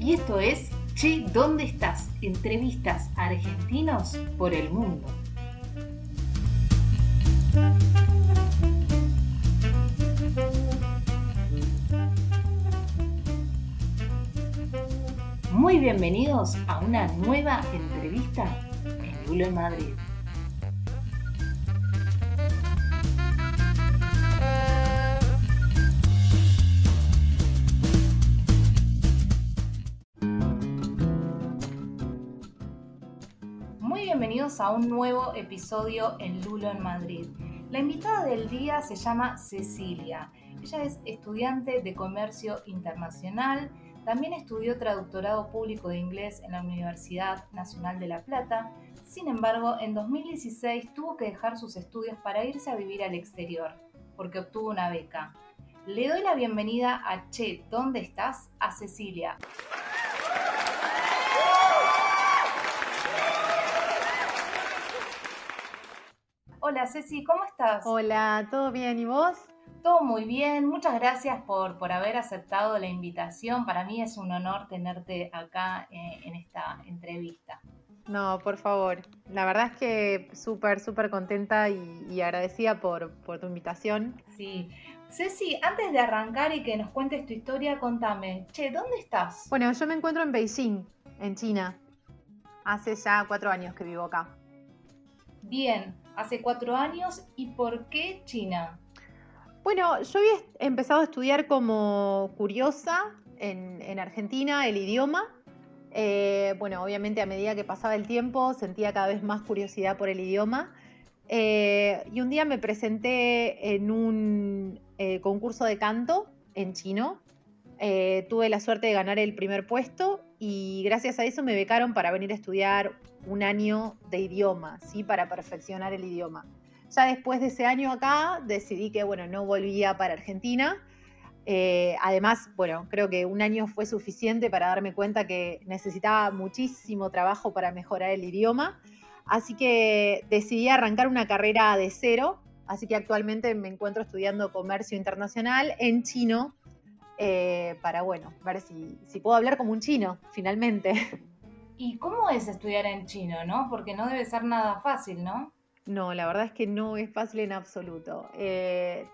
Y esto es Che, ¿dónde estás? Entrevistas a argentinos por el mundo. Muy bienvenidos a una nueva entrevista en Lulo en Madrid. A un nuevo episodio en Lulo en Madrid. La invitada del día se llama Cecilia. Ella es estudiante de comercio internacional también estudió traductorado público de inglés en la Universidad Nacional de La Plata. Sin embargo, en 2016 tuvo que dejar sus estudios para irse a vivir al exterior, porque obtuvo una beca. Le doy la bienvenida a Che, ¿dónde estás? a Cecilia. Hola Ceci, ¿cómo estás? Hola, ¿todo bien? ¿Y vos? Todo muy bien, muchas gracias por, por haber aceptado la invitación. Para mí es un honor tenerte acá eh, en esta entrevista. No, por favor. La verdad es que súper, súper contenta y, agradecida por, por, tu invitación. Sí. Ceci, antes de arrancar y que nos cuentes tu historia, contame, che, ¿dónde estás? Bueno, yo me encuentro en Beijing, en China. Hace ya cuatro años que vivo acá. Bien, hace cuatro años. ¿Y por qué China? Bueno, yo había empezado a estudiar como curiosa en, Argentina el idioma. Eh, bueno, obviamente a medida que pasaba el tiempo sentía cada vez más curiosidad por el idioma. Eh, y un día me presenté en un eh, concurso de canto en chino. tuve la suerte de ganar el primer puesto y gracias a eso me becaron para venir a estudiar un año de idioma, ¿sí? para perfeccionar el idioma. Ya después de ese año acá decidí que, bueno, no volvía para Argentina. Eh, además, bueno, creo que un año fue suficiente para darme cuenta que necesitaba muchísimo trabajo para mejorar el idioma. Así que decidí arrancar una carrera de cero. Así que actualmente me encuentro estudiando comercio internacional en chino eh, para, bueno, ver si, si puedo hablar como un chino, finalmente. ¿Y cómo es estudiar en chino, no? Porque no debe ser nada fácil, ¿no? No, la verdad es que no es fácil en absoluto. Eh,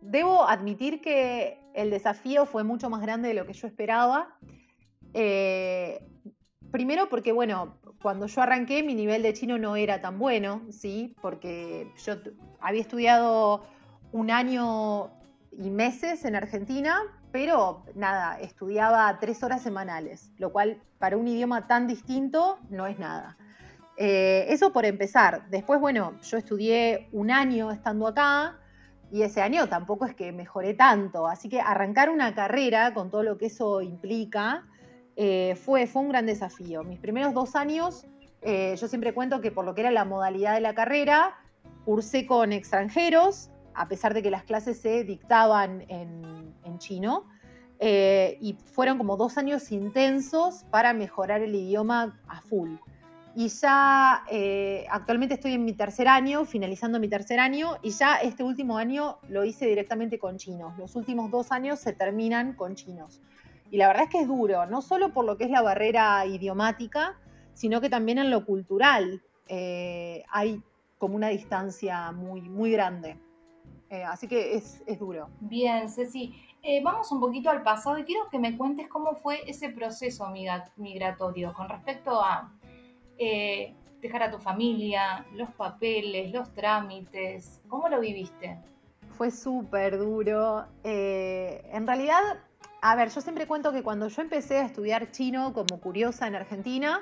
debo admitir que el desafío fue mucho más grande de lo que yo esperaba. Eh, primero porque, bueno, cuando yo arranqué mi nivel de chino no era tan bueno, ¿sí? Porque yo había estudiado un año y meses en Argentina, pero nada, estudiaba tres horas semanales, lo cual para un idioma tan distinto no es nada. Eh, eso por empezar. Después, bueno, yo estudié un año estando acá y ese año tampoco es que mejoré tanto. Así que arrancar una carrera con todo lo que eso implica eh, fue, fue un gran desafío. Mis primeros dos años, eh, yo siempre cuento que por lo que era la modalidad de la carrera, cursé con extranjeros, a pesar de que las clases se dictaban en, chino. y fueron como dos años intensos para mejorar el idioma a full. Y ya eh, actualmente estoy en mi tercer año, finalizando mi tercer año, y ya este último año lo hice directamente con chinos. Los últimos dos años se terminan con chinos. Y la verdad es que es duro, no solo por lo que es la barrera idiomática, sino que también en lo cultural eh, hay como una distancia muy, muy grande. Eh, así que es, es, duro. Bien, Ceci. vamos un poquito al pasado y quiero que me cuentes cómo fue ese proceso migratorio con respecto a eh, dejar a tu familia, los papeles, los trámites. ¿Cómo lo viviste? Fue súper duro. Eh, en realidad, a ver, yo siempre cuento que cuando yo empecé a estudiar chino como curiosa en Argentina,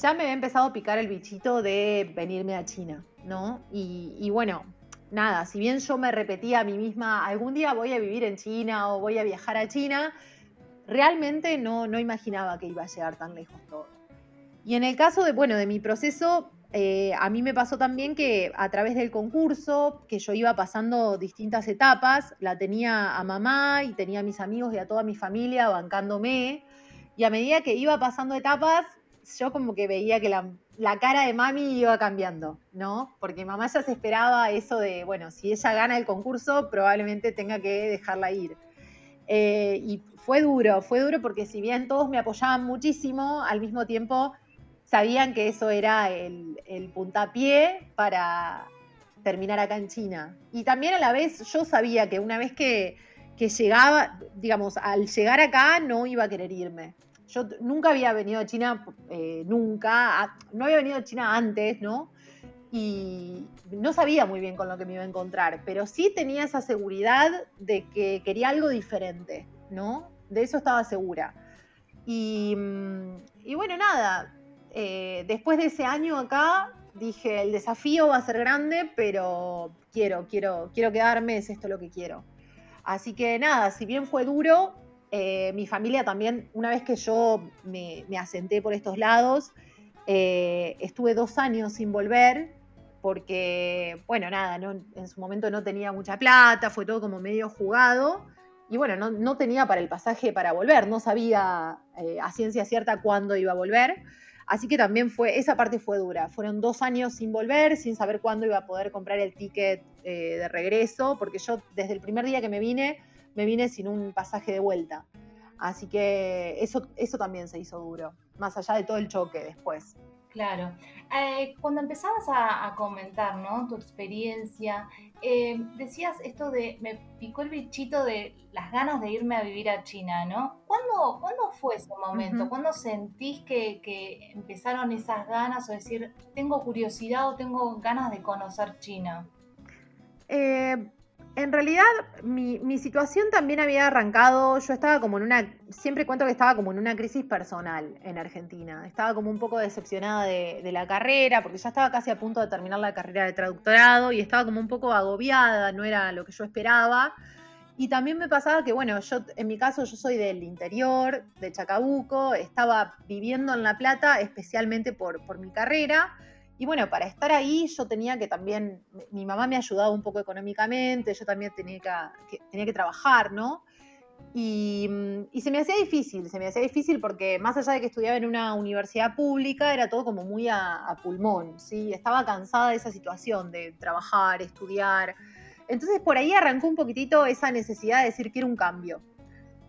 ya me había empezado a picar el bichito de venirme a China, ¿no? Y, bueno, nada, si bien yo me repetía a mí misma, algún día voy a vivir en China o voy a viajar a China, realmente no, no imaginaba que iba a llegar tan lejos todo. Y en el caso de, bueno, de mi proceso, eh, a mí me pasó también que a través del concurso, que yo iba pasando distintas etapas, la tenía a mamá y tenía a mis amigos y a toda mi familia bancándome. Y a medida que iba pasando etapas, yo como que veía que la, la cara de mami iba cambiando, ¿no? Porque mamá ya se esperaba eso de, bueno, si ella gana el concurso, probablemente tenga que dejarla ir. Eh, y fue duro, fue duro porque si bien todos me apoyaban muchísimo, al mismo tiempo sabían que eso era el, el puntapié para terminar acá en China. Y también a la vez yo sabía que una vez que, que llegaba, digamos, al llegar acá no iba a querer irme. Yo nunca había venido a China, eh, nunca, no había venido a China antes, ¿no? Y no sabía muy bien con lo que me iba a encontrar, pero sí tenía esa seguridad de que quería algo diferente, ¿no? De eso estaba segura. Y, mm, bueno, nada, eh, después de ese año acá, dije, el desafío va a ser grande, pero quiero, quiero, quiero quedarme, es esto lo que quiero. Así que nada, si bien fue duro, eh, mi familia también, una vez que yo me, asenté por estos lados, eh, estuve dos años sin volver porque, bueno, nada, en su momento no tenía mucha plata, fue todo como medio jugado. Y bueno, no, tenía para el pasaje para volver, no sabía eh, a ciencia cierta cuándo iba a volver. Así que también fue, esa parte fue dura. Fueron dos años sin volver, sin saber cuándo iba a poder comprar el ticket de regreso, porque yo desde el primer día que me vine me vine sin un pasaje de vuelta. Así que eso, eso también se hizo duro, más allá de todo el choque después. Claro. Eh, cuando empezabas a, comentar ¿no? tu experiencia, eh, decías esto de, me picó el bichito de las ganas de irme a vivir a China, ¿no? ¿Cuándo, ¿cuándo fue ese momento? ¿Cuándo sentís que, que, empezaron esas ganas o decir, tengo curiosidad o tengo ganas de conocer China? Eh, en realidad mi, situación también había arrancado, yo estaba como en una, siempre cuento que estaba como en una crisis personal en Argentina, estaba como un poco decepcionada de, la carrera, porque ya estaba casi a punto de terminar la carrera de traductorado y estaba como un poco agobiada, no era lo que yo esperaba. Y también me pasaba que, bueno, yo en mi caso yo soy del interior, de Chacabuco, estaba viviendo en La Plata especialmente por, por mi carrera y bueno, para estar ahí yo tenía que también, mi mamá me ayudaba un poco económicamente, yo también tenía que, tenía que trabajar, ¿no? Y, se me hacía difícil, se me hacía difícil porque más allá de que estudiaba en una universidad pública, era todo como muy a, pulmón, ¿sí? Estaba cansada de esa situación de trabajar, estudiar. Entonces por ahí arrancó un poquitito esa necesidad de decir quiero un cambio.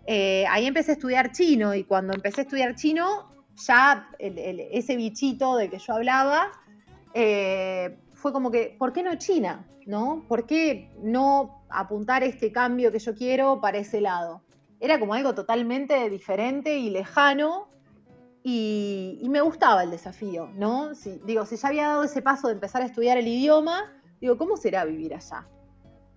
Eh, ahí empecé a estudiar chino y cuando empecé a estudiar chino, ya ese bichito de que yo hablaba eh, fue como que, ¿por qué no China? ¿No? ¿Por qué no apuntar este cambio que yo quiero para ese lado? Era como algo totalmente diferente y lejano y, me gustaba el desafío, ¿no? Si, digo, si ya había dado ese paso de empezar a estudiar el idioma, digo, ¿cómo será vivir allá?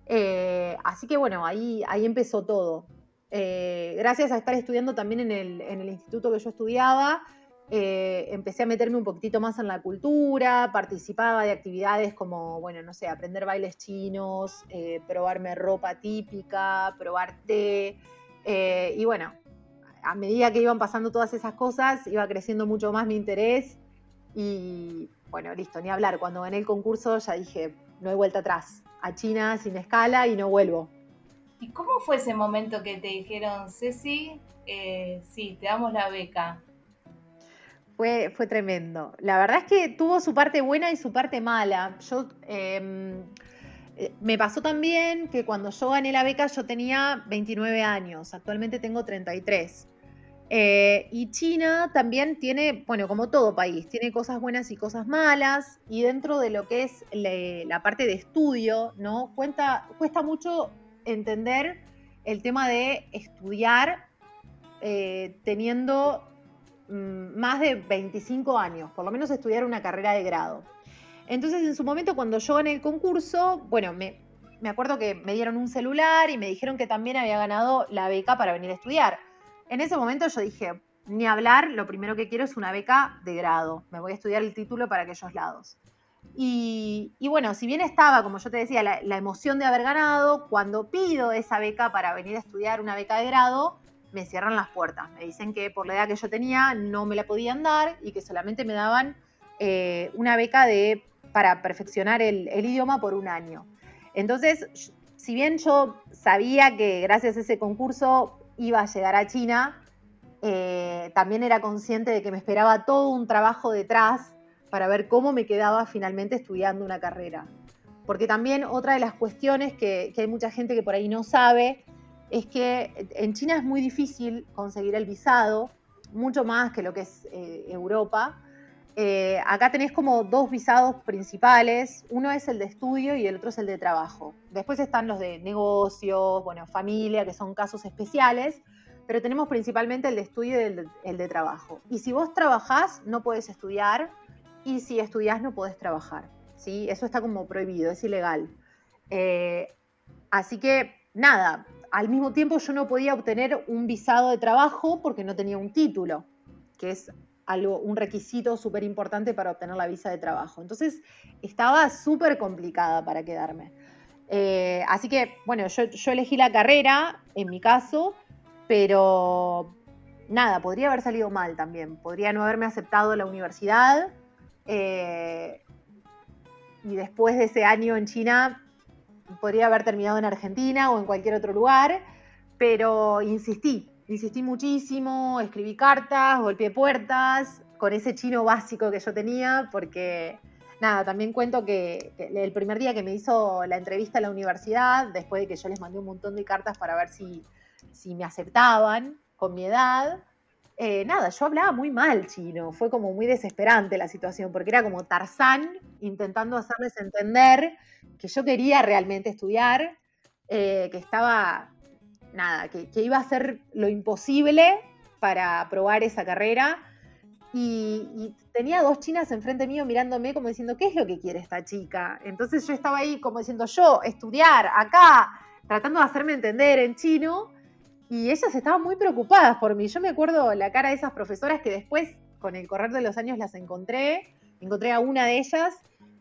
Eh, así que bueno, ahí, ahí empezó todo. Eh, gracias a estar estudiando también en el, en el instituto que yo estudiaba, eh, empecé a meterme un poquitito más en la cultura, participaba de actividades como, bueno, no sé, aprender bailes chinos, eh, probarme ropa típica, probar té. Eh, y bueno, a medida que iban pasando todas esas cosas, iba creciendo mucho más mi interés. Y bueno, listo, ni hablar. Cuando gané el concurso ya dije, no hay vuelta atrás. A China sin escala y no vuelvo. ¿Y cómo fue ese momento que te dijeron, Ceci, sí, te damos la beca? Fue, fue tremendo. La verdad es que tuvo su parte buena y su parte mala. Yo em, eh, me pasó también que cuando yo gané la beca yo tenía 29 años, actualmente tengo 33. Eh, y China también tiene, bueno, como todo país, tiene cosas buenas y cosas malas, y dentro de lo que es la parte de estudio, ¿no? Cuenta, cuesta mucho entender el tema de estudiar eh, teniendo más de 25 años, por lo menos estudiar una carrera de grado. Entonces, en su momento, cuando yo gané el concurso, bueno, me, me acuerdo que me dieron un celular y me dijeron que también había ganado la beca para venir a estudiar. En ese momento yo dije, ni hablar, lo primero que quiero es una beca de grado. Me voy a estudiar el título para aquellos lados. Y, bueno, si bien estaba, como yo te decía, la, emoción de haber ganado, cuando pido esa beca para venir a estudiar una beca de grado, me cierran las puertas. Me dicen que por la edad que yo tenía no me la podían dar y que solamente me daban eh, una beca de, para perfeccionar el, idioma por un año. Entonces, si bien yo sabía que gracias a ese concurso iba a llegar a China, eh, también era consciente de que me esperaba todo un trabajo detrás para ver cómo me quedaba finalmente estudiando una carrera. Porque también otra de las cuestiones que, que hay mucha gente que por ahí no sabe es que en China es muy difícil conseguir el visado, mucho más que lo que es eh, Europa. Eh, acá tenés como dos visados principales, uno es el de estudio y el otro es el de trabajo. Después están los de negocios, bueno, familia, que son casos especiales, pero tenemos principalmente el de estudio y el de, trabajo. Y si vos trabajás, no podés estudiar, y si estudiás, no podés trabajar. ¿sí? Eso está como prohibido, es ilegal. Eh, así que, nada, al mismo tiempo yo no podía obtener un visado de trabajo porque no tenía un título, que es algo, un requisito súper importante para obtener la visa de trabajo. Entonces estaba súper complicada para quedarme. Eh, así que, bueno, yo, elegí la carrera, en mi caso, pero nada, podría haber salido mal también. Podría no haberme aceptado la universidad. Eh, y después de ese año en China, podría haber terminado en Argentina o en cualquier otro lugar. Pero insistí, Insistí muchísimo, escribí cartas, golpeé puertas con ese chino básico que yo tenía, porque nada, también cuento que, el primer día que me hizo la entrevista en la universidad, después de que yo les mandé un montón de cartas para ver si, si me aceptaban con mi edad, eh, nada, yo hablaba muy mal chino, fue como muy desesperante la situación, porque era como Tarzán intentando hacerles entender que yo quería realmente estudiar, eh, que estaba nada, que, iba a hacer lo imposible para probar esa carrera. Y, tenía dos chinas enfrente mío mirándome como diciendo, ¿qué es lo que quiere esta chica? Entonces yo estaba ahí como diciendo, yo, estudiar acá, tratando de hacerme entender en chino, y ellas estaban muy preocupadas por mí. Yo me acuerdo la cara de esas profesoras que después, con el correr de los años, las encontré, encontré a una de ellas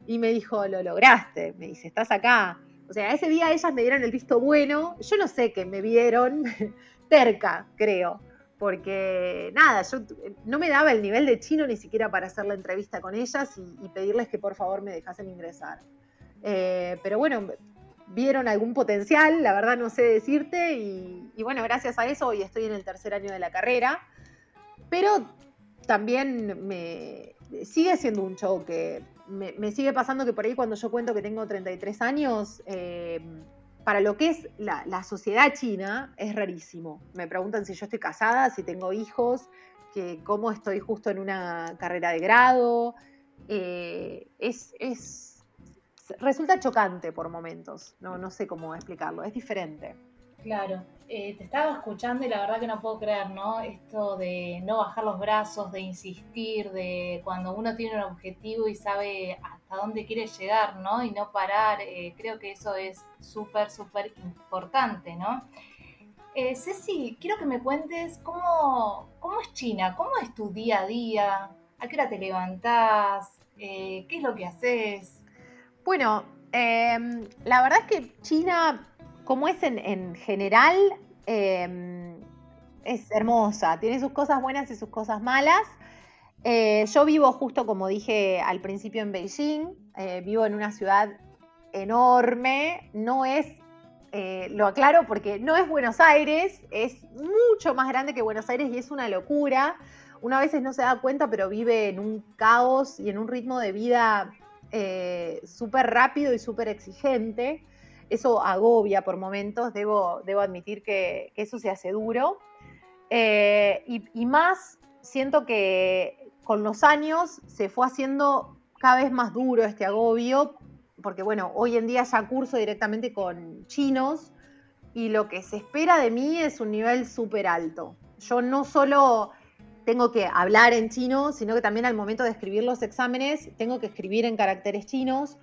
y me dijo, lo lograste, me dice, estás acá. O sea, ese día ellas me dieron el visto bueno. Yo no sé qué me vieron, terca, creo. Porque nada, yo no me daba el nivel de chino ni siquiera para hacer la entrevista con ellas y, pedirles que por favor me dejasen ingresar. Eh, pero bueno, vieron algún potencial, la verdad no sé decirte, y, bueno, gracias a eso hoy estoy en el tercer año de la carrera, pero también me sigue siendo un choque me, sigue pasando que por ahí cuando yo cuento que tengo 33 años, eh, para lo que es la, sociedad china es rarísimo. Me preguntan si yo estoy casada, si tengo hijos, que cómo estoy justo en una carrera de grado. Eh, es, resulta chocante por momentos, no, no sé cómo explicarlo, es diferente. Claro, eh, te estaba escuchando y la verdad que no puedo creer, ¿no? Esto de no bajar los brazos, de insistir, de cuando uno tiene un objetivo y sabe hasta dónde quiere llegar, ¿no? Y no parar, eh, creo que eso es súper, súper importante, ¿no? Eh, Ceci, quiero que me cuentes cómo, cómo es China, cómo es tu día a día, a qué hora te levantás, qué es lo que haces. Bueno, em, la verdad es que China como es en, general, em, es hermosa, tiene sus cosas buenas y sus cosas malas. Eh, yo vivo justo como dije al principio en Beijing, eh, vivo en una ciudad enorme, no es, eh, lo aclaro porque no es Buenos Aires, es mucho más grande que Buenos Aires y es una locura. Una a veces no se da cuenta, pero vive en un caos y en un ritmo de vida súper rápido y súper exigente eso agobia por momentos, debo, debo admitir que, eso se hace duro. Eh, y, más, siento que con los años se fue haciendo cada vez más duro este agobio, porque bueno, hoy en día ya curso directamente con chinos y lo que se espera de mí es un nivel súper alto. Yo no solo tengo que hablar en chino, sino que también al momento de escribir los exámenes tengo que escribir en caracteres chinos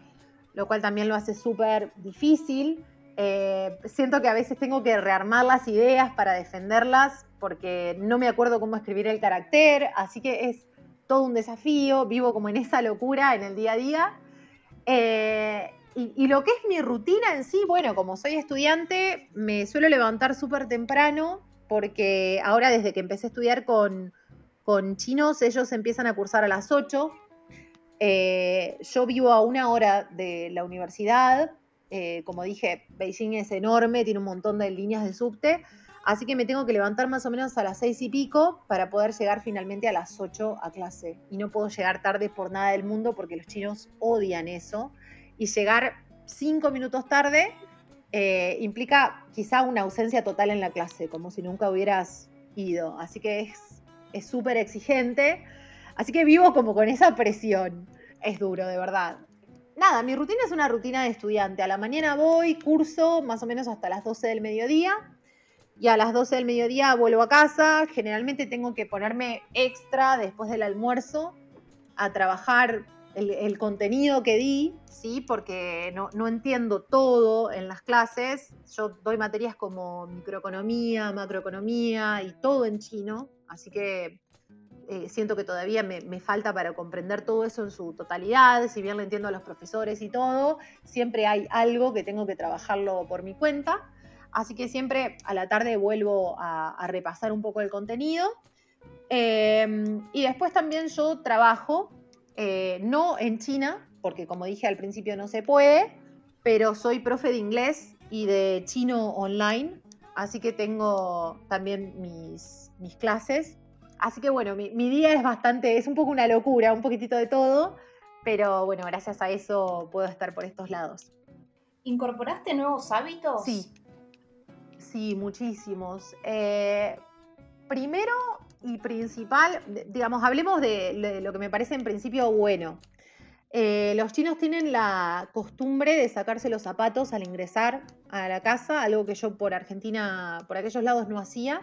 lo cual también lo hace súper difícil. Eh, siento que a veces tengo que rearmar las ideas para defenderlas porque no me acuerdo cómo escribir el carácter, así que es todo un desafío, vivo como en esa locura en el día a día. Eh, y, lo que es mi rutina en sí, bueno, como soy estudiante, me suelo levantar súper temprano porque ahora desde que empecé a estudiar con, con chinos, ellos empiezan a cursar a las 8, eh, yo vivo a una hora de la universidad. Eh, como dije, Beijing es enorme, tiene un montón de líneas de subte. Así que me tengo que levantar más o menos a las seis y pico para poder llegar finalmente a las ocho a clase. Y no puedo llegar tarde por nada del mundo porque los chinos odian eso. Y llegar cinco minutos tarde eh, implica quizá una ausencia total en la clase, como si nunca hubieras ido. Así que es súper exigente. Así que vivo como con esa presión. Es duro, de verdad. Nada, mi rutina es una rutina de estudiante. A la mañana voy, curso más o menos hasta las 12 del mediodía. Y a las 12 del mediodía vuelvo a casa. Generalmente tengo que ponerme extra después del almuerzo a trabajar el, contenido que di, ¿sí? porque no, no, entiendo todo en las clases. Yo doy materias como microeconomía, macroeconomía y todo en chino, así que eh, siento que todavía me, falta para comprender todo eso en su totalidad, si bien lo entiendo a los profesores y todo, siempre hay algo que tengo que trabajarlo por mi cuenta. Así que siempre a la tarde vuelvo a, repasar un poco el contenido. Em, y después también yo trabajo, eh, no en China, porque como dije al principio no se puede, pero soy profe de inglés y de chino online, así que tengo también mis, mis clases Así que bueno, mi, día es bastante, es un poco una locura, un poquitito de todo, pero bueno, gracias a eso puedo estar por estos lados. ¿Incorporaste nuevos hábitos? Sí, sí, muchísimos. Eh, primero y principal, digamos, hablemos de, lo que me parece en principio bueno. Eh, los chinos tienen la costumbre de sacarse los zapatos al ingresar a la casa, algo que yo por Argentina, por aquellos lados no hacía.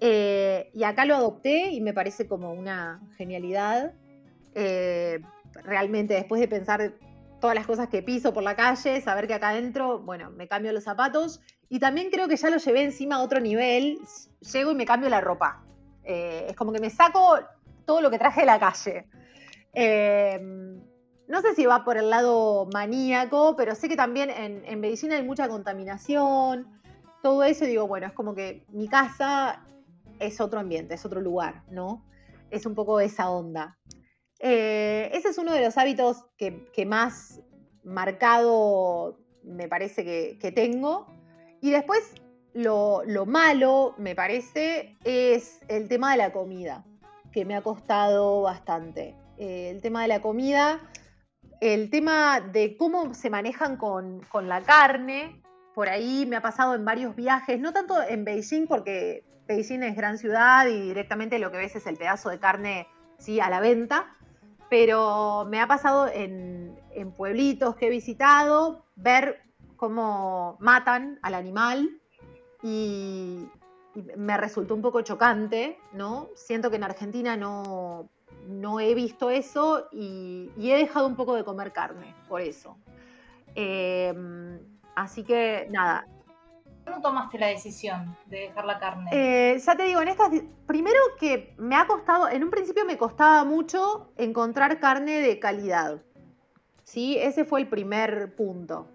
Eh, y acá lo adopté y me parece como una genialidad. Eh, realmente después de pensar todas las cosas que piso por la calle, saber que acá adentro, bueno, me cambio los zapatos y también creo que ya lo llevé encima a otro nivel, llego y me cambio la ropa. Eh, es como que me saco todo lo que traje de la calle. no sé si va por el lado maníaco, pero sé que también en, en medicina hay mucha contaminación, todo eso, digo, bueno, es como que mi casa es otro ambiente, es otro lugar, ¿no? Es un poco esa onda. Eh, ese es uno de los hábitos que, más marcado me parece que, tengo. Y después lo, malo, me parece, es el tema de la comida, que me ha costado bastante. Eh, el tema de la comida, el tema de cómo se manejan con, con la carne, por ahí me ha pasado en varios viajes, no tanto en Beijing porque Beijing es gran ciudad y directamente lo que ves es el pedazo de carne ¿sí? a la venta, pero me ha pasado en, pueblitos que he visitado ver cómo matan al animal y, me resultó un poco chocante, ¿no? Siento que en Argentina no, no he visto eso y, he dejado un poco de comer carne por eso. Em, así que nada, ¿Cómo tomaste la decisión de dejar la carne? Eh, ya te digo, en estas. Primero que me ha costado. En un principio me costaba mucho encontrar carne de calidad. ¿Sí? Ese fue el primer punto.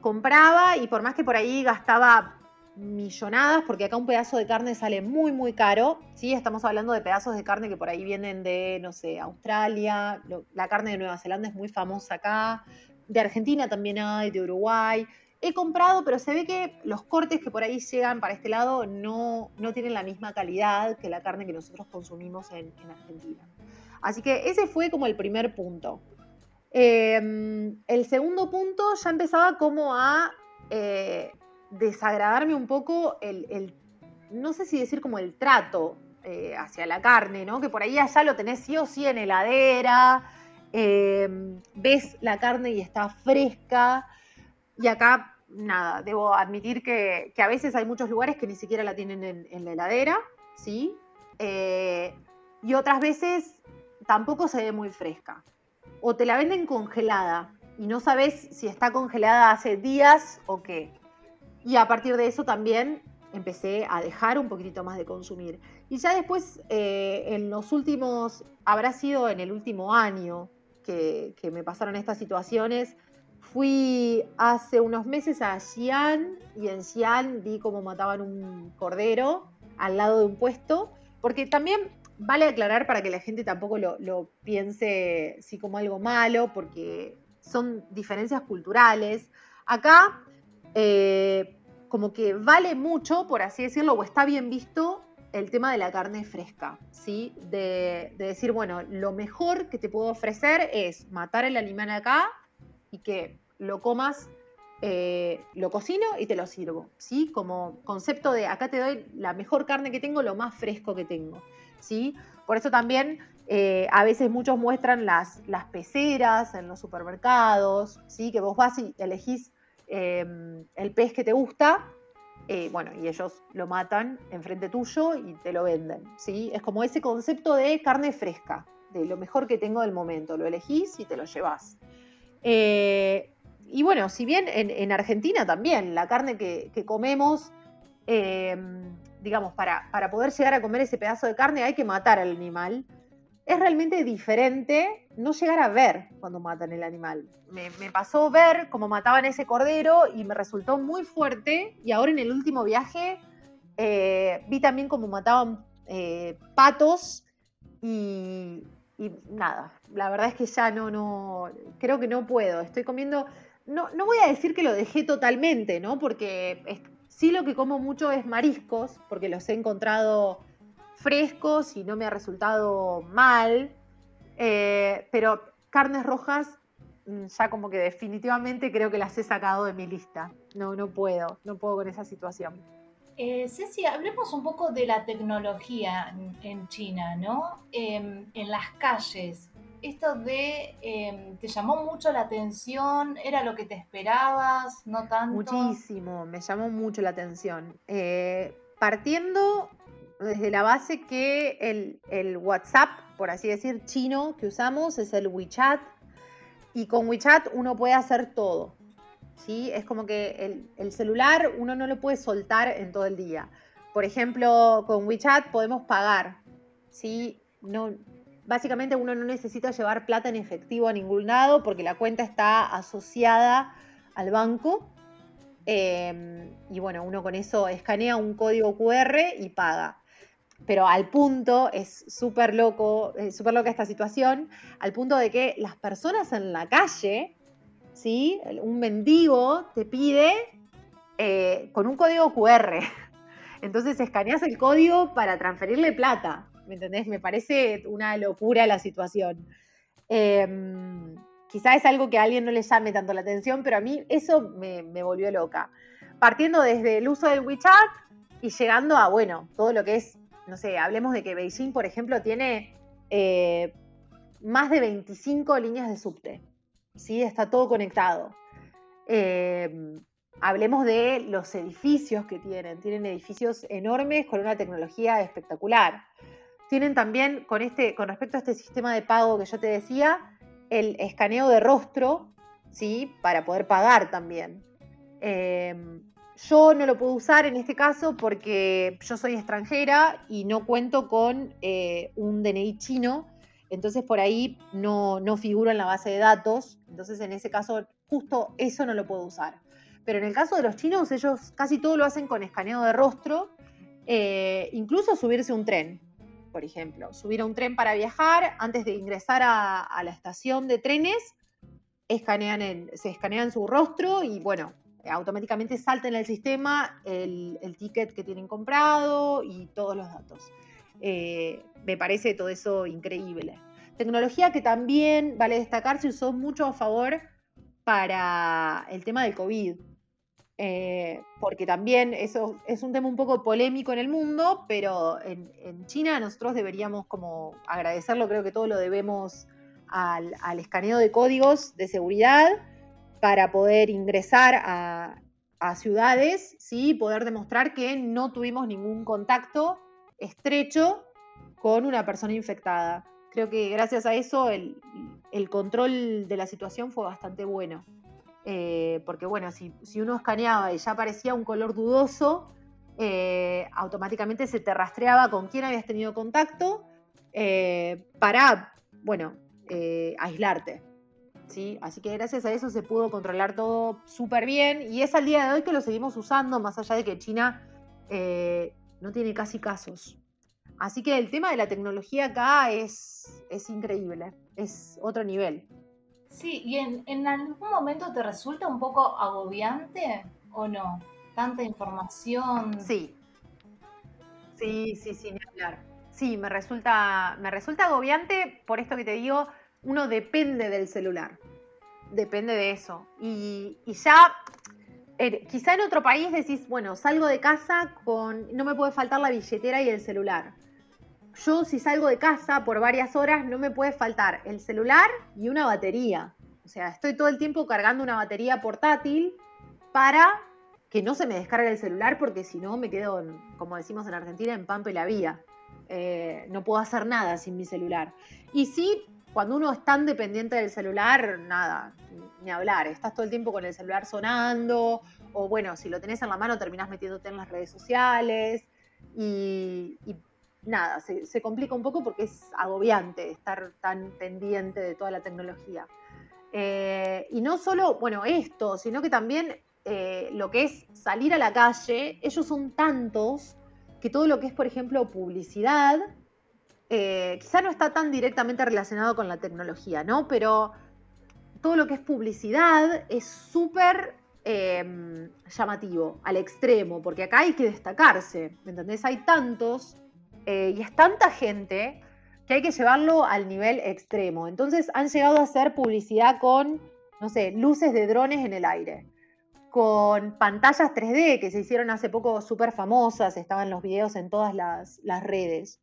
Compraba y por más que por ahí gastaba millonadas, porque acá un pedazo de carne sale muy, muy caro. Sí, estamos hablando de pedazos de carne que por ahí vienen de, no sé, Australia. la carne de Nueva Zelanda es muy famosa acá. De Argentina también hay, de Uruguay he comprado, pero se ve que los cortes que por ahí llegan para este lado no, no tienen la misma calidad que la carne que nosotros consumimos en, Argentina. Así que ese fue como el primer punto. Em, el segundo punto ya empezaba como a eh, desagradarme un poco el, no sé si decir como el trato eh, hacia la carne, ¿no? Que por ahí allá lo tenés sí o sí en heladera, em, ves la carne y está fresca, y acá nada, debo admitir que, a veces hay muchos lugares que ni siquiera la tienen en, la heladera, ¿sí? Eh, y otras veces tampoco se ve muy fresca. O te la venden congelada y no sabes si está congelada hace días o qué. Y a partir de eso también empecé a dejar un poquitito más de consumir. Y ya después, eh, en los últimos, habrá sido en el último año que, que me pasaron estas situaciones, Fui hace unos meses a Xi'an y en Xi'an vi cómo mataban un cordero al lado de un puesto, porque también vale aclarar para que la gente tampoco lo, piense sí como algo malo, porque son diferencias culturales. Acá, eh, como que vale mucho, por así decirlo, o está bien visto el tema de la carne fresca, ¿sí? De, de decir, bueno, lo mejor que te puedo ofrecer es matar el animal acá y que lo comas eh, lo cocino y te lo sirvo, ¿sí? Como concepto de acá te doy la mejor carne que tengo, lo más fresco que tengo, ¿sí? Por eso también eh, a veces muchos muestran las, las peceras en los supermercados, ¿sí? Que vos vas y elegís em, el pez que te gusta, eh, bueno, y ellos lo matan enfrente tuyo y te lo venden, ¿sí? Es como ese concepto de carne fresca, de lo mejor que tengo del momento, lo elegís y te lo llevas. Y bueno, si bien en, Argentina también la carne que, comemos, eh, digamos, para, para, poder llegar a comer ese pedazo de carne hay que matar al animal. Es realmente diferente no llegar a ver cuando matan el animal. Me, pasó ver cómo mataban ese cordero y me resultó muy fuerte. Y ahora en el último viaje eh, vi también cómo mataban eh, patos y, y nada, la verdad es que ya no, no, creo que no puedo. Estoy comiendo no, no voy a decir que lo dejé totalmente, ¿no? Porque sí lo que como mucho es mariscos, porque los he encontrado frescos y no me ha resultado mal. Eh, pero carnes rojas, mm, ya como que definitivamente creo que las he sacado de mi lista. No, no puedo, no puedo con esa situación. Eh, Ceci, hablemos un poco de la tecnología en, China, ¿no? Em, en las calles, esto de, em, ¿te llamó mucho la atención? ¿Era lo que te esperabas? ¿No tanto? Muchísimo, me llamó mucho la atención. Eh, partiendo desde la base que el, WhatsApp, por así decir, chino que usamos es el WeChat. Y con WeChat uno puede hacer todo. ¿Sí? Es como que el, el celular uno no lo puede soltar en todo el día. Por ejemplo, con WeChat podemos pagar. ¿sí? No, básicamente uno no necesita llevar plata en efectivo a ningún lado porque la cuenta está asociada al banco. Em, y bueno, uno con eso escanea un código QR y paga. Pero al punto, es súper loco, súper loca esta situación, al punto de que las personas en la calle, ¿sí? un mendigo te pide eh, con un código QR. Entonces escaneas el código para transferirle plata. ¿me entendés? Me parece una locura la situación. Eh, quizá es algo que a alguien no le llame tanto la atención, pero a mí eso me, volvió loca. Partiendo desde el uso del WeChat y llegando a, bueno, todo lo que es, no sé, hablemos de que Beijing, por ejemplo, tiene eh, más de 25 líneas de subte. ¿Sí? Está todo conectado. Eh, hablemos de los edificios que tienen. Tienen edificios enormes con una tecnología espectacular. Tienen también, con, este, con respecto a este sistema de pago que yo te decía, el escaneo de rostro, ¿sí? Para poder pagar también. Em, yo no lo puedo usar en este caso porque yo soy extranjera y no cuento con eh, un DNI chino, entonces por ahí no, no figuro en la base de datos, entonces en ese caso justo eso no lo puedo usar. Pero en el caso de los chinos, ellos casi todo lo hacen con escaneo de rostro, eh, incluso subirse un tren por ejemplo, subir a un tren para viajar, antes de ingresar a, la estación de trenes, escanean se escanean su rostro y bueno, automáticamente salta en el sistema el, ticket que tienen comprado y todos los datos. Eh, me parece todo eso increíble. Tecnología que también, vale destacar, se usó mucho a favor para el tema del COVID. Eh, porque también eso es un tema un poco polémico en el mundo, pero en, China nosotros deberíamos como agradecerlo, creo que todo lo debemos al, escaneo de códigos de seguridad para poder ingresar a, ciudades, ¿sí? poder demostrar que no tuvimos ningún contacto estrecho con una persona infectada. Creo que gracias a eso el control de la situación fue bastante bueno. Eh, porque bueno, si, uno escaneaba y ya aparecía un color dudoso, eh, automáticamente se te rastreaba con quién habías tenido contacto eh, para, bueno, aislarte. ¿sí? Así que gracias a eso se pudo controlar todo súper bien y es al día de hoy que lo seguimos usando, más allá de que China no tiene casi casos. Así que el tema de la tecnología acá es, es increíble, es otro nivel. Sí, ¿y en, algún momento te resulta un poco agobiante o no? Tanta información. Sí. Sí, sí, sí, hablar. Sí, me resulta, me resulta agobiante por esto que te digo, uno depende del celular. depende de eso. Y, ya, quizá en otro país decís, bueno, salgo de casa con, no me puede faltar la billetera y el celular. Yo si salgo de casa por varias horas no me puede faltar el celular y una batería. O sea, estoy todo el tiempo cargando una batería portátil para que no se me descargue el celular porque si no me quedo, como decimos en Argentina, en pampe la vía. Eh, no puedo hacer nada sin mi celular. Y sí, cuando uno es tan dependiente del celular, nada, ni hablar. Estás todo el tiempo con el celular sonando, o bueno, si lo tenés en la mano terminás metiéndote en las redes sociales. Y, nada, se, complica un poco porque es agobiante estar tan pendiente de toda la tecnología. Eh, y no solo, bueno, esto, sino que también eh, lo que es salir a la calle, ellos son tantos que todo lo que es, por ejemplo, publicidad, eh, quizá no está tan directamente relacionado con la tecnología, ¿no? Pero todo lo que es publicidad es súper em, llamativo, al extremo, porque acá hay que destacarse, ¿me entendés? Hay tantos y es tanta gente que hay que llevarlo al nivel extremo. Entonces han llegado a hacer publicidad con, no sé, luces de drones en el aire con pantallas 3D que se hicieron hace poco súper famosas, estaban los videos en todas las, redes.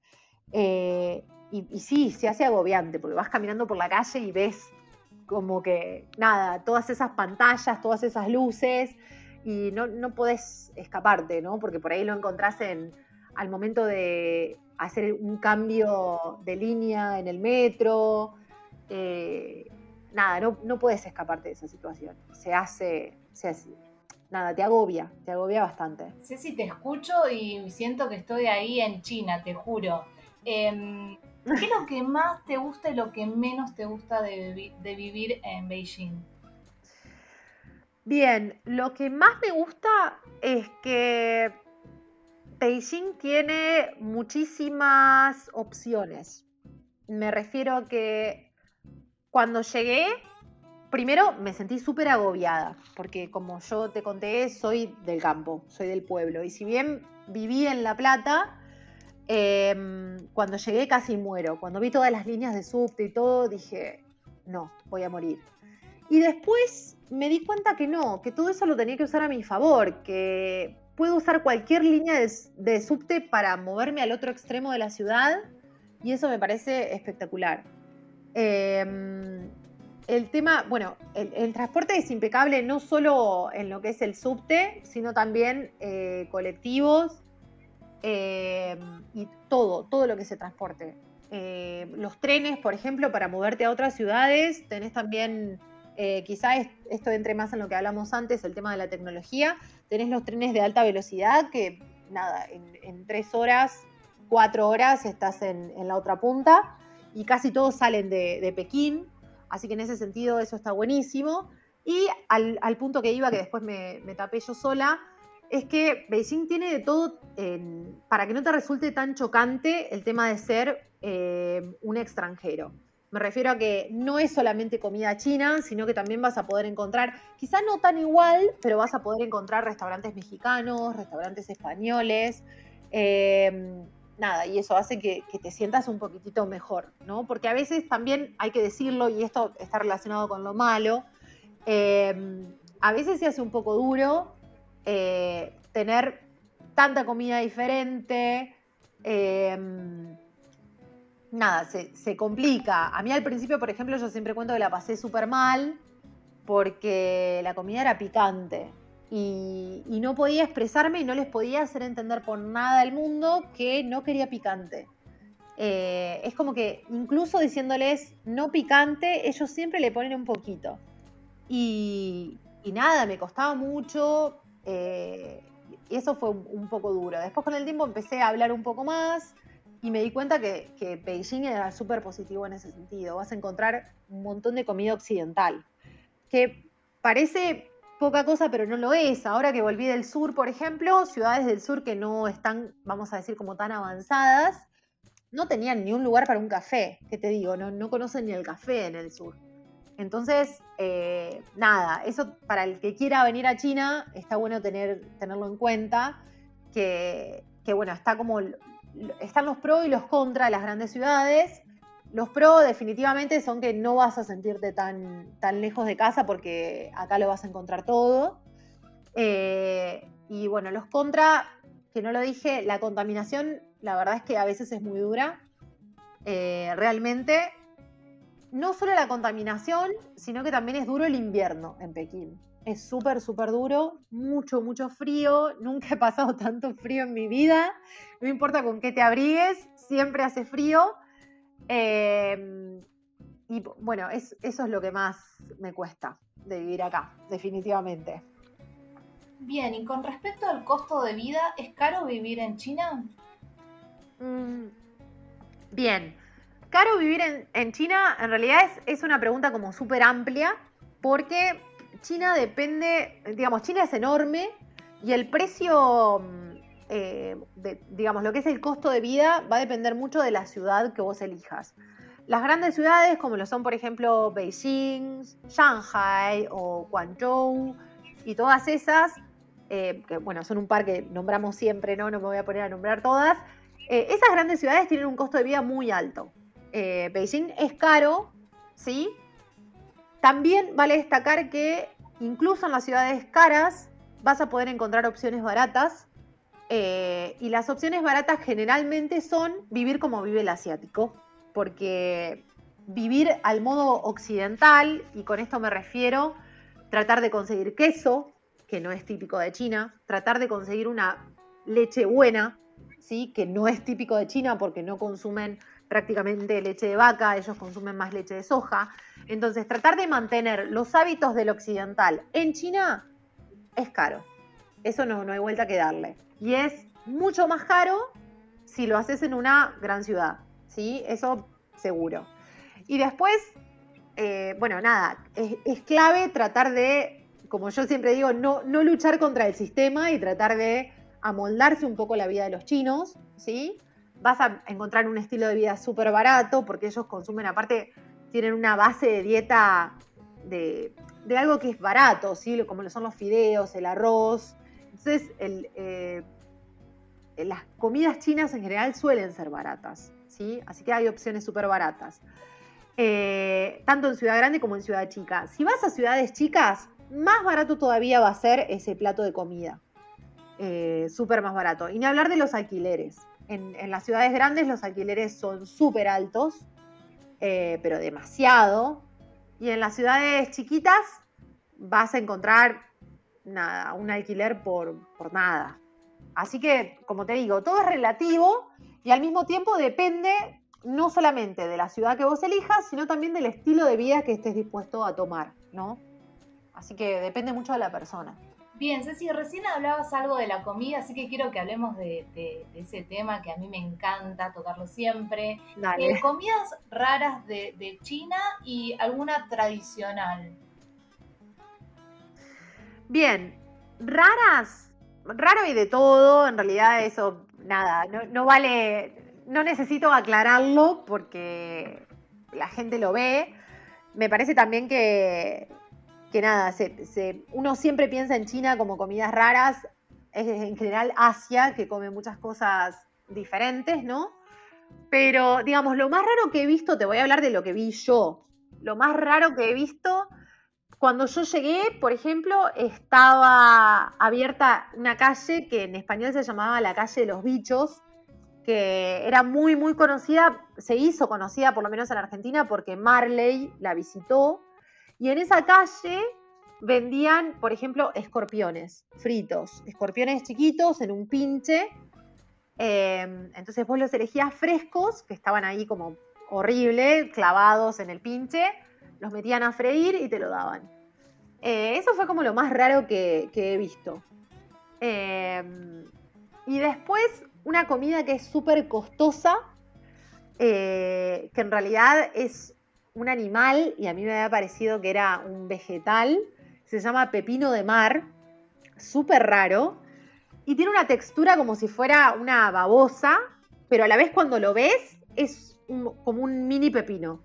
Eh, y, sí, se hace agobiante, porque vas caminando por la calle y ves como que, nada, todas esas pantallas, todas esas luces, y no, no podés escaparte, ¿no? Porque por ahí lo encontrás en, al momento de hacer un cambio de línea en el metro. Eh, nada, no, no puedes escaparte de esa situación. Se hace, se hace, nada, te agobia, te agobia bastante. si te escucho y siento que estoy ahí en China, te juro. Em, ¿Qué es lo que más te gusta y lo que menos te gusta de, de vivir en Beijing? Bien, lo que más me gusta es que Beijing tiene muchísimas opciones. Me refiero a que cuando llegué, primero me sentí súper agobiada, porque como yo te conté, soy del campo, soy del pueblo. Y si bien viví en La Plata, em, cuando llegué casi muero. Cuando vi todas las líneas de subte y todo, dije, no, voy a morir. Y después me di cuenta que no, que todo eso lo tenía que usar a mi favor, que puedo usar cualquier línea de subte para moverme al otro extremo de la ciudad y eso me parece espectacular. Em, el tema, bueno, el, transporte es impecable no solo en lo que es el subte, sino también eh, colectivos em, y todo, todo lo que se transporte. Eh, los trenes, por ejemplo, para moverte a otras ciudades, tenés también, eh, quizá esto entre más en lo que hablamos antes, el tema de la tecnología, tenés los trenes de alta velocidad que, nada, en, tres horas, cuatro horas estás en la otra punta y casi todos salen de, Pekín, así que en ese sentido eso está buenísimo. Y al, punto que iba, que después me, tapé yo sola, es que Beijing tiene de todo para que no te resulte tan chocante el tema de ser eh, un extranjero. Me refiero a que no es solamente comida china, sino que también vas a poder encontrar, quizá no tan igual, pero vas a poder encontrar restaurantes mexicanos, restaurantes españoles. Eh, nada, y eso hace que, te sientas un poquitito mejor, ¿no? Porque a veces también hay que decirlo, y esto está relacionado con lo malo, eh, a veces se hace un poco duro eh, tener tanta comida diferente, eh, nada, se, se, complica. A mí al principio, por ejemplo, yo siempre cuento que la pasé súper mal porque la comida era picante y, no podía expresarme y no les podía hacer entender por nada del mundo que no quería picante. Eh, es como que incluso diciéndoles no picante, ellos siempre le ponen un poquito. Y, nada, me costaba mucho eh, y eso fue un, poco duro. Después con el tiempo empecé a hablar un poco más y me di cuenta que, que Beijing era súper positivo en ese sentido. Vas a encontrar un montón de comida occidental, que parece poca cosa, pero no lo es. Ahora que volví del sur, por ejemplo, ciudades del sur que no están, vamos a decir, como tan avanzadas, no tenían ni un lugar para un café, ¿qué te digo? No, no conocen ni el café en el sur. Entonces, eh, nada, eso para el que quiera venir a China está bueno tener, tenerlo en cuenta, que, bueno, está como, están los pros y los contras de las grandes ciudades, los pros definitivamente son que no vas a sentirte tan, tan lejos de casa porque acá lo vas a encontrar todo. Eh, y bueno, los contra, que no lo dije, la contaminación, la verdad es que a veces es muy dura. Eh, realmente, no solo la contaminación, sino que también es duro el invierno en Pekín. Es súper, súper duro, mucho, mucho frío. Nunca he pasado tanto frío en mi vida. No importa con qué te abrigues, siempre hace frío. Em, y bueno, eso es lo que más me cuesta de vivir acá, definitivamente. Bien, y con respecto al costo de vida, ¿es caro vivir en China? Mm, bien, caro vivir en, China en realidad es, es una pregunta como súper amplia porque China depende, digamos, China es enorme y el precio mm, eh, digamos, lo que es el costo de vida va a depender mucho de la ciudad que vos elijas. Las grandes ciudades, como lo son, por ejemplo, Beijing, Shanghai o Guangzhou y todas esas, eh, que bueno, son un par que nombramos siempre, ¿no? No me voy a poner a nombrar todas. Eh, esas grandes ciudades tienen un costo de vida muy alto. Beijing es caro, ¿sí? También vale destacar que incluso en las ciudades caras vas a poder encontrar opciones baratas eh, y las opciones baratas generalmente son vivir como vive el asiático, porque vivir al modo occidental, y con esto me refiero, tratar de conseguir queso, que no es típico de China, tratar de conseguir una leche buena, ¿sí? que no es típico de China porque no consumen prácticamente leche de vaca, ellos consumen más leche de soja. Entonces, tratar de mantener los hábitos del occidental en China es caro. Eso no, no hay vuelta que darle y es mucho más caro si lo haces en una gran ciudad, ¿sí? Eso seguro. Y después, eh, bueno, nada, es, clave tratar de, como yo siempre digo, no, no luchar contra el sistema y tratar de amoldarse un poco la vida de los chinos, ¿sí? Vas a encontrar un estilo de vida súper barato porque ellos consumen, aparte, tienen una base de dieta de, algo que es barato, ¿sí? Como lo son los fideos, el arroz, entonces, eh, las comidas chinas en general suelen ser baratas, ¿sí? Así que hay opciones súper baratas. Eh, tanto en ciudad grande como en ciudad chica. Si vas a ciudades chicas, más barato todavía va a ser ese plato de comida. Eh, súper más barato. Y ni hablar de los alquileres. En, las ciudades grandes los alquileres son súper altos, pero demasiado. Y en las ciudades chiquitas vas a encontrar nada, un alquiler por, nada. Así que, como te digo, todo es relativo y al mismo tiempo depende no solamente de la ciudad que vos elijas, sino también del estilo de vida que estés dispuesto a tomar, ¿no? Así que depende mucho de la persona. Bien, Ceci, recién hablabas algo de la comida, así que quiero que hablemos de, ese tema que a mí me encanta tocarlo siempre. Dale. Eh, comidas raras de, de China y alguna tradicional. Bien, raras, raro y de todo, en realidad eso, nada, no, vale, no necesito aclararlo porque la gente lo ve. Me parece también que, que nada, uno siempre piensa en China como comidas raras, es en general Asia, que come muchas cosas diferentes, ¿no? Pero, digamos, lo más raro que he visto, te voy a hablar de lo que vi yo. Lo más raro que he visto cuando yo llegué, por ejemplo, estaba abierta una calle que en español se llamaba la calle de los bichos, que era muy, muy conocida, se hizo conocida por lo menos en Argentina porque Marley la visitó. Y en esa calle vendían, por ejemplo, escorpiones fritos, escorpiones chiquitos en un pinche. Em, entonces vos los elegías frescos, que estaban ahí como horrible, clavados en el pinche los metían a freír y te lo daban. Eh, eso fue como lo más raro que, he visto. Em, y después una comida que es súper costosa, eh, que en realidad es un animal y a mí me había parecido que era un vegetal, se llama pepino de mar, súper raro, y tiene una textura como si fuera una babosa, pero a la vez cuando lo ves es como un mini pepino.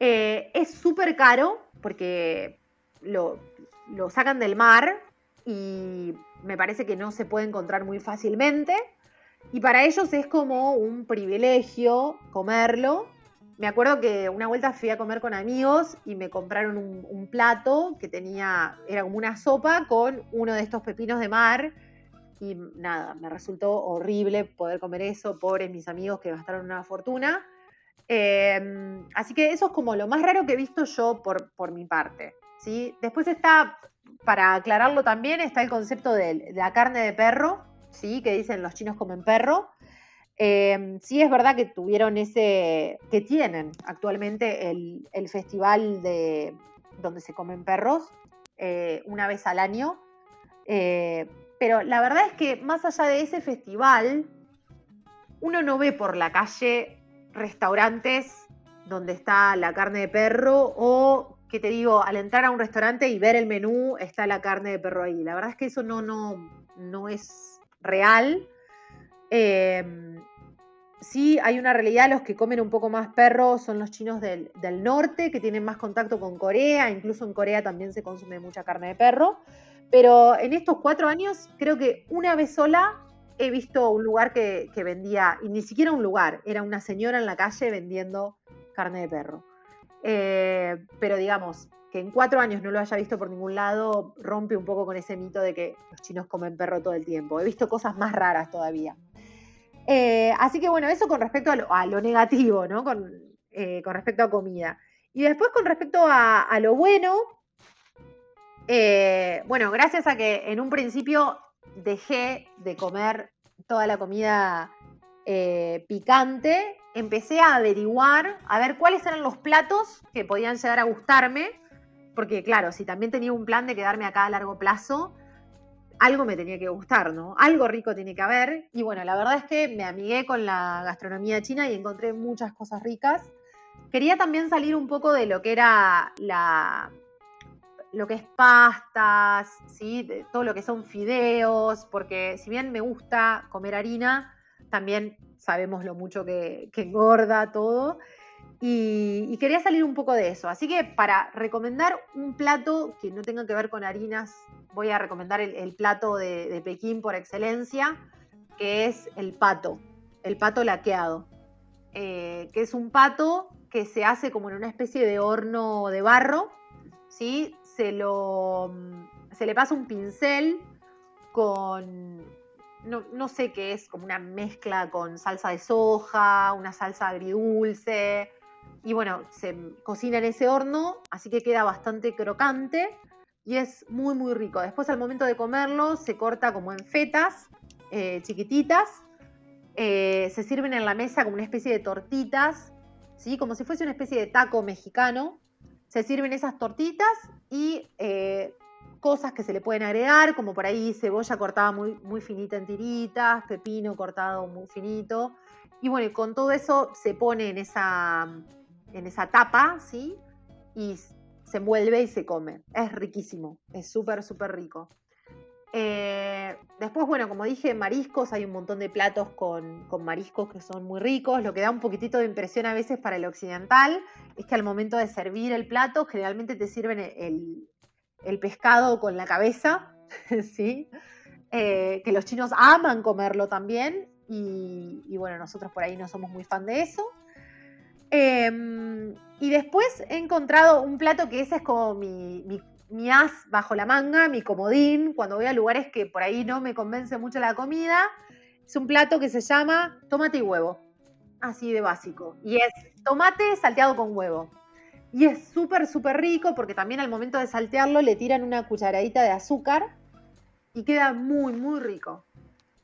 Eh, es súper caro porque lo, sacan del mar y me parece que no se puede encontrar muy fácilmente. Y para ellos es como un privilegio comerlo. Me acuerdo que una vuelta fui a comer con amigos y me compraron un, plato que tenía, era como una sopa con uno de estos pepinos de mar. Y nada, me resultó horrible poder comer eso, pobres mis amigos que gastaron una fortuna. Em, así que eso es como lo más raro que he visto yo por, por mi parte. ¿sí? Después está, para aclararlo también, está el concepto de, la carne de perro, ¿sí? que dicen los chinos comen perro. Em, sí es verdad que tuvieron ese, que tienen actualmente el, festival de donde se comen perros eh, una vez al año. Eh, pero la verdad es que más allá de ese festival, uno no ve por la calle restaurantes donde está la carne de perro o que te digo, al entrar a un restaurante y ver el menú está la carne de perro ahí. La verdad es que eso no, no, no es real. Em, sí, hay una realidad, los que comen un poco más perro son los chinos del, norte, que tienen más contacto con Corea, incluso en Corea también se consume mucha carne de perro. Pero en estos cuatro años, creo que una vez sola he visto un lugar que, vendía, y ni siquiera un lugar, era una señora en la calle vendiendo carne de perro. Eh, pero digamos, que en cuatro años no lo haya visto por ningún lado, rompe un poco con ese mito de que los chinos comen perro todo el tiempo. He visto cosas más raras todavía. Eh, así que bueno, eso con respecto a lo, negativo, ¿no? Eh, con, respecto a comida. Y después con respecto a, lo bueno, eh, bueno, gracias a que en un principio dejé de comer toda la comida picante, empecé a averiguar, a ver cuáles eran los platos que podían llegar a gustarme, porque claro, si también tenía un plan de quedarme acá a largo plazo, algo me tenía que gustar, ¿no? Algo rico tiene que haber. Y bueno, la verdad es que me amigué con la gastronomía china y encontré muchas cosas ricas. Quería también salir un poco de lo que era la, lo que es pastas, ¿sí? todo lo que son fideos, porque si bien me gusta comer harina, también sabemos lo mucho que, engorda todo. Y, quería salir un poco de eso. Así que para recomendar un plato que no tenga que ver con harinas, voy a recomendar el, plato de, Pekín por excelencia, que es el pato, el pato laqueado. Eh, que es un pato que se hace como en una especie de horno de barro, ¿sí? Se, lo, se le pasa un pincel con, no, sé qué es, como una mezcla con salsa de soja, una salsa agridulce. Y bueno, se cocina en ese horno, así que queda bastante crocante y es muy, muy rico. Después al momento de comerlo se corta como en fetas eh, chiquititas. Eh, se sirven en la mesa como una especie de tortitas, ¿sí? como si fuese una especie de taco mexicano. Se sirven esas tortitas y eh, cosas que se le pueden agregar, como por ahí cebolla cortada muy, muy finita en tiritas, pepino cortado muy finito. Y bueno, con todo eso se pone en esa, en esa tapa, ¿sí? Y se envuelve y se come. Es riquísimo, es súper, súper rico. Eh, después, bueno, como dije, mariscos, hay un montón de platos con, con, mariscos que son muy ricos. Lo que da un poquitito de impresión a veces para el occidental es que al momento de servir el plato, generalmente te sirven el, el pescado con la cabeza, ¿sí? Eh, que los chinos aman comerlo también y, bueno, nosotros por ahí no somos muy fan de eso. Em, y después he encontrado un plato que ese es como mi, mi, as bajo la manga, mi comodín, cuando voy a lugares que por ahí no me convence mucho la comida. Es un plato que se llama tomate y huevo, así de básico. Y es tomate salteado con huevo. Y es súper, súper rico porque también al momento de saltearlo le tiran una cucharadita de azúcar y queda muy, muy rico.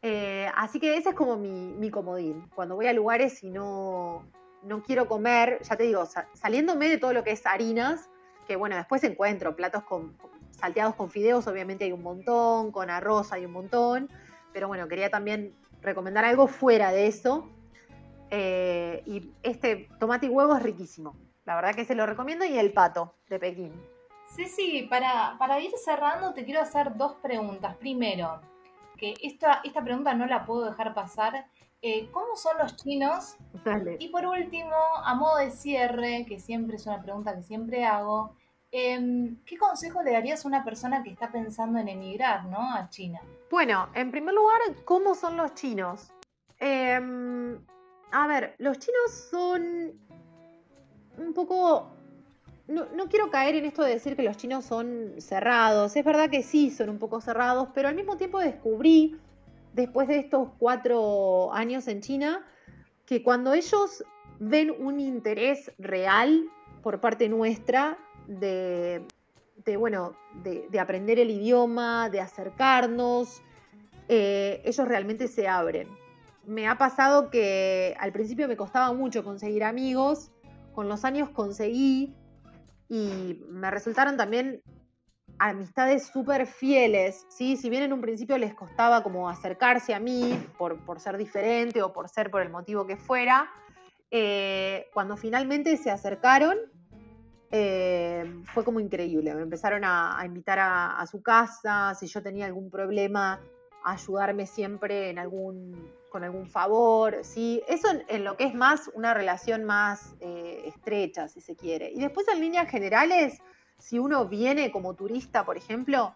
Eh, así que ese es como mi, comodín. Cuando voy a lugares y no, no quiero comer, ya te digo, saliéndome de todo lo que es harinas, que bueno, después encuentro platos con, salteados con fideos, obviamente hay un montón, con arroz hay un montón, pero bueno, quería también recomendar algo fuera de eso. Eh, y este tomate y huevo es riquísimo. La verdad que se lo recomiendo y el pato de Pekín. Sí, para, para ir cerrando te quiero hacer dos preguntas. Primero, que esta, esta pregunta no la puedo dejar pasar. Eh, ¿Cómo son los chinos? Y por último, a modo de cierre, que siempre es una pregunta que siempre hago, em, ¿qué consejo le darías a una persona que está pensando en emigrar ¿no? a China? Bueno, en primer lugar, ¿cómo son los chinos? Em, a ver, los chinos son un poco no, quiero caer en esto de decir que los chinos son cerrados. Es verdad que sí, son un poco cerrados, pero al mismo tiempo descubrí, después de estos cuatro años en China, que cuando ellos ven un interés real por parte nuestra de, bueno, de, aprender el idioma, de acercarnos, eh, ellos realmente se abren. Me ha pasado que al principio me costaba mucho conseguir amigos, con los años conseguí y me resultaron también amistades súper fieles, ¿sí? Si bien en un principio les costaba como acercarse a mí por, ser diferente o por ser por el motivo que fuera, eh, cuando finalmente se acercaron, eh, fue como increíble. Me empezaron a, invitar a, su casa, si yo tenía algún problema, a ayudarme siempre en algún, con algún favor, ¿sí? Eso en, lo que es más una relación más eh, estrecha, si se quiere. Y después en líneas generales, si uno viene como turista, por ejemplo,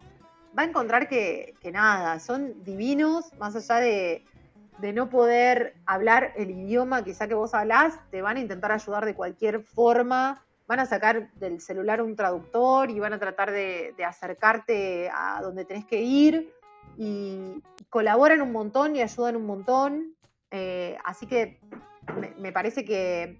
va a encontrar que, nada, son divinos, más allá de, no poder hablar el idioma quizá que vos hablás, te van a intentar ayudar de cualquier forma, van a sacar del celular un traductor y van a tratar de, acercarte a donde tenés que ir y, colaboran un montón y ayudan un montón. Eh, así que me, parece que,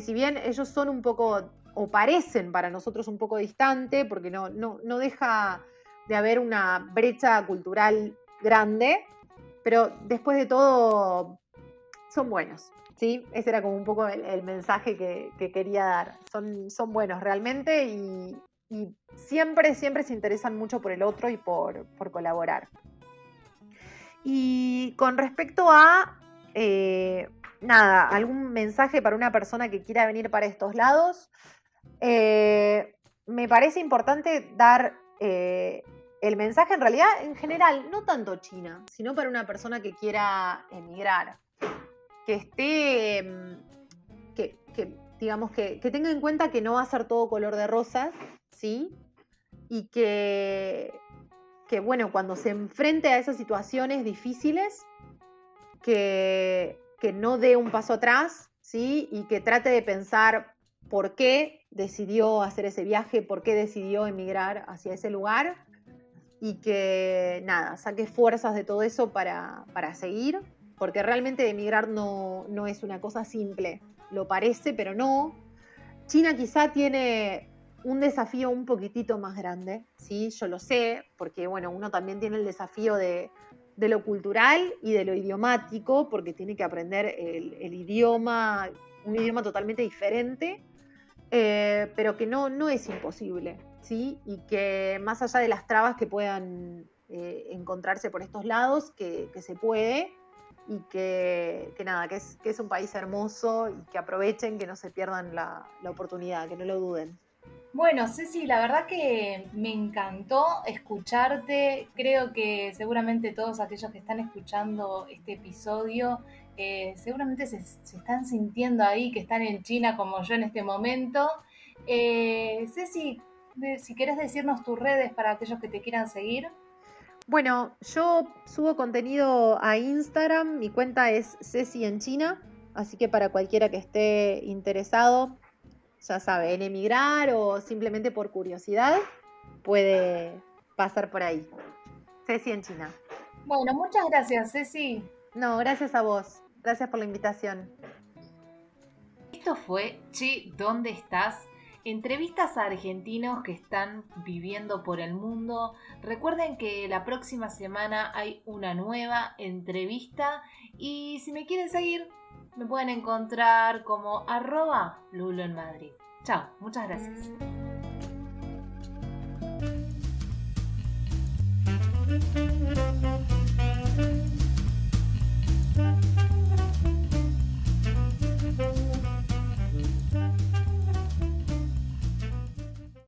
si bien ellos son un poco, o parecen para nosotros un poco distante, porque no, no, deja de haber una brecha cultural grande, pero después de todo son buenos. ¿sí? Ese era como un poco el, mensaje que, quería dar. Son, son buenos realmente y, siempre, siempre se interesan mucho por el otro y por, por colaborar. Y con respecto a, eh, nada, algún mensaje para una persona que quiera venir para estos lados, eh, me parece importante dar eh, el mensaje en realidad en general, no tanto China, sino para una persona que quiera emigrar, que esté, mm, que, digamos, que, que tenga en cuenta que no va a ser todo color de rosas, ¿sí? Y que que, bueno, cuando se enfrente a esas situaciones difíciles, que, que no dé un paso atrás, ¿sí? Y que trate de pensar por qué decidió hacer ese viaje, por qué decidió emigrar hacia ese lugar y que, nada, saque fuerzas de todo eso para, para seguir, porque realmente emigrar no, no es una cosa simple, lo parece, pero no. China quizá tiene un desafío un poquitito más grande, ¿sí? Yo lo sé, porque bueno, uno también tiene el desafío de, lo cultural y de lo idiomático, porque tiene que aprender el, idioma, un idioma totalmente diferente, eh, pero que no, no es imposible, ¿sí? Y que más allá de las trabas que puedan eh, encontrarse por estos lados, que, se puede y que, nada, que es, que es un país hermoso y que aprovechen, que no se pierdan la oportunidad, que no lo duden. Bueno, Ceci, la verdad que me encantó escucharte. Creo que seguramente todos aquellos que están escuchando este episodio, eh, seguramente se, están sintiendo ahí, que están en China como yo en este momento. Eh, Ceci, si quieres decirnos tus redes para aquellos que te quieran seguir. Bueno, yo subo contenido a Instagram, mi cuenta es Ceci en China, así que para cualquiera que esté interesado, ya sabe, en emigrar o simplemente por curiosidad, puede pasar por ahí. Ceci en China. Bueno, muchas gracias, Ceci. No, gracias a vos. Gracias por la invitación. Esto fue Chi, ¿dónde estás? Entrevistas a argentinos que están viviendo por el mundo. Recuerden que la próxima semana hay una nueva entrevista y si me quieren seguir me pueden encontrar como arroba Lulo en Madrid. Chao, muchas gracias.